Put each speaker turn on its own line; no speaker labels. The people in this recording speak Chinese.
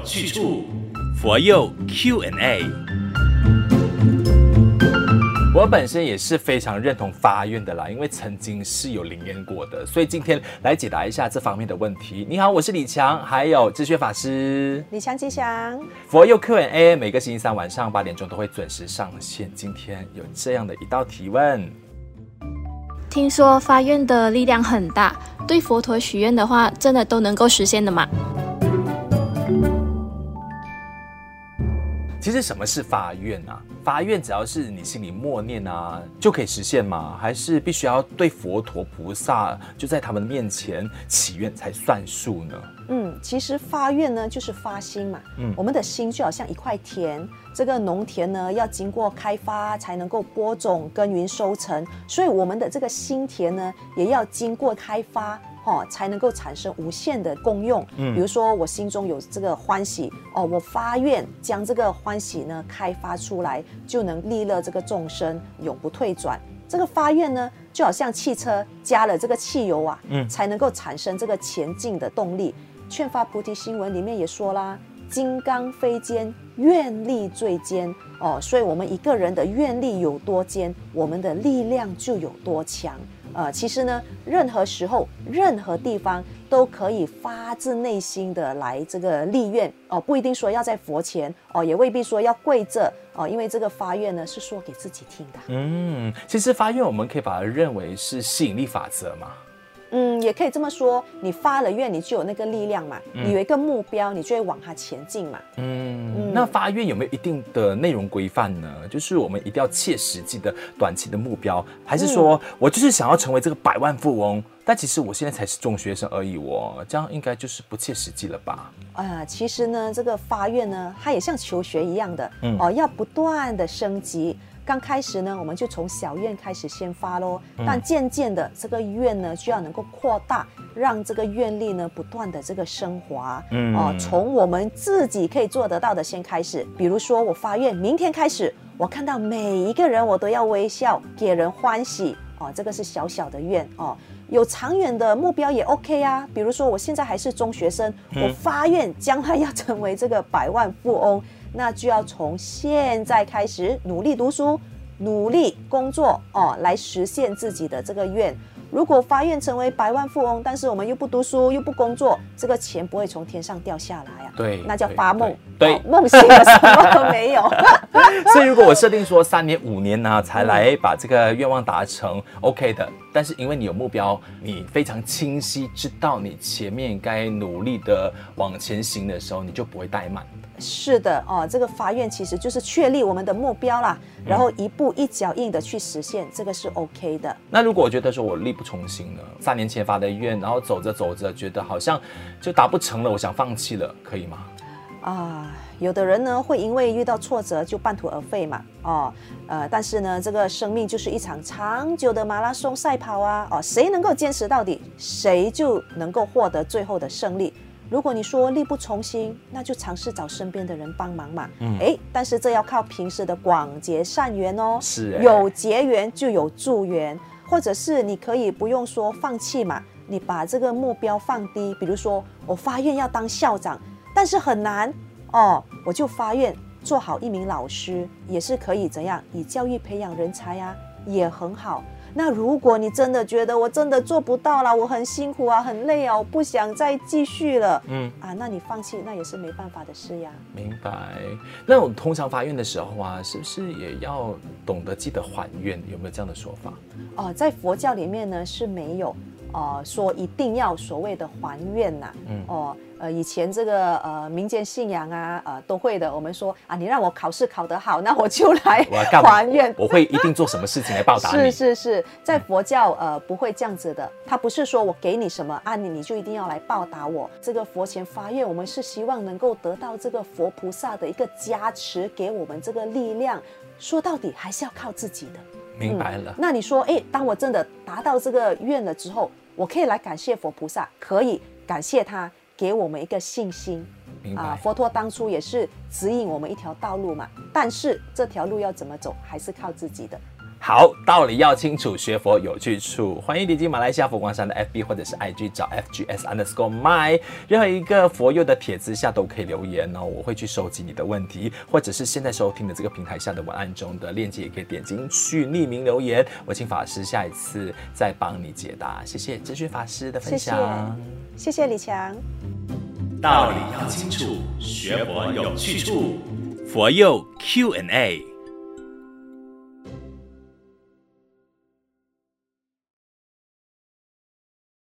有去处，佛佑 Q&A。我本身也是非常认同发愿的啦，因为曾经是有灵验过的，所以今天来解答一下这方面的问题。你好，我是李强，还有智学法师。
李强吉祥。
佛佑 Q&A 每个星期三晚上八点钟都会准时上线。今天有这样的一道提问：
听说发愿的力量很大，对佛陀许愿的话，真的都能够实现的吗？
其实什么是发愿啊？发愿只要是你心里默念啊，就可以实现吗？还是必须要对佛陀菩萨就在他们面前祈愿才算数呢？
嗯，其实发愿呢就是发心嘛。嗯，我们的心就好像一块田，这个农田呢要经过开发才能够播种、耕耘、收成，所以我们的这个心田呢也要经过开发。哦，才能够产生无限的功用。嗯，比如说我心中有这个欢喜，哦，我发愿将这个欢喜呢开发出来，就能利乐这个众生，永不退转。这个发愿呢，就好像汽车加了这个汽油啊，嗯，才能够产生这个前进的动力。劝发菩提新闻里面也说啦，金刚非坚，愿力最坚。哦，所以我们一个人的愿力有多坚，我们的力量就有多强。呃，其实呢，任何时候、任何地方都可以发自内心的来这个立愿哦，不一定说要在佛前哦，也未必说要跪着哦，因为这个发愿呢是说给自己听的。
嗯，其实发愿我们可以把它认为是吸引力法则嘛。
嗯，也可以这么说，你发了愿，你就有那个力量嘛。嗯、你有一个目标，你就会往它前进嘛。
嗯，嗯，那发愿有没有一定的内容规范呢？就是我们一定要切实际的短期的目标，还是说我就是想要成为这个百万富翁？但其实我现在才是中学生而已，我这样应该就是不切实际了吧？
啊、呃，其实呢，这个发愿呢，它也像求学一样的，嗯、哦，要不断的升级。刚开始呢，我们就从小愿开始先发喽，但渐渐的这个愿呢，就要能够扩大，让这个愿力呢不断的这个升华。嗯，哦，从我们自己可以做得到的先开始，比如说我发愿，明天开始，我看到每一个人我都要微笑，给人欢喜。哦，这个是小小的愿哦，有长远的目标也 OK 啊。比如说我现在还是中学生，我发愿将来要成为这个百万富翁。那就要从现在开始努力读书、努力工作哦，来实现自己的这个愿。如果发愿成为百万富翁，但是我们又不读书又不工作，这个钱不会从天上掉下来啊。
对，
那叫发梦。
对，
哦、梦醒了什么都没有。
所以如果我设定说三年五年呢、啊，才来把这个愿望达成，OK 的。但是因为你有目标，你非常清晰知道你前面该努力的往前行的时候，你就不会怠慢。
是的哦，这个发愿其实就是确立我们的目标啦，然后一步一脚印的去实现，这个是 OK 的。
那如果我觉得说我力不从心呢？三年前发的愿，然后走着走着觉得好像就达不成了，我想放弃了，可以吗？
啊，有的人呢会因为遇到挫折就半途而废嘛，哦，呃，但是呢，这个生命就是一场长久的马拉松赛跑啊，哦，谁能够坚持到底，谁就能够获得最后的胜利。如果你说力不从心，那就尝试找身边的人帮忙嘛。嗯，哎，但是这要靠平时的广结善缘哦。
是诶，
有结缘就有助缘，或者是你可以不用说放弃嘛，你把这个目标放低，比如说我发愿要当校长，但是很难哦，我就发愿做好一名老师，也是可以怎样以教育培养人才啊，也很好。那如果你真的觉得我真的做不到了，我很辛苦啊，很累啊，我不想再继续了，嗯啊，那你放弃那也是没办法的事呀。
明白。那我通常发愿的时候啊，是不是也要懂得记得还愿？有没有这样的说法？
哦，在佛教里面呢是没有，呃，说一定要所谓的还愿呐，嗯哦。呃，以前这个呃民间信仰啊，呃都会的。我们说啊，你让我考试考得好，那我就来还愿。
我会一定做什么事情来报答你。
是是是，在佛教呃不会这样子的，他不是说我给你什么啊，你你就一定要来报答我。这个佛前发愿，我们是希望能够得到这个佛菩萨的一个加持，给我们这个力量。说到底还是要靠自己的。
明白了。嗯，那
你说，哎，当我真的达到这个愿了之后，我可以来感谢佛菩萨，可以感谢他。给我们一个信心。啊，佛陀当初也是指引我们一条道路嘛，但是这条路要怎么走，还是靠自己的。
好，道理要清楚，学佛有去处。欢迎点击马来西亚佛光山的 FB 或者是 IG 找 FGS underscore my，任何一个佛佑的帖子下都可以留言哦，我会去收集你的问题，或者是现在收听的这个平台下的文案中的链接也可以点进去匿名留言，我请法师下一次再帮你解答。谢谢智勋法师的分享，
谢谢，谢谢理强。
道理要清楚，学佛有去处，佛佑 Q&A。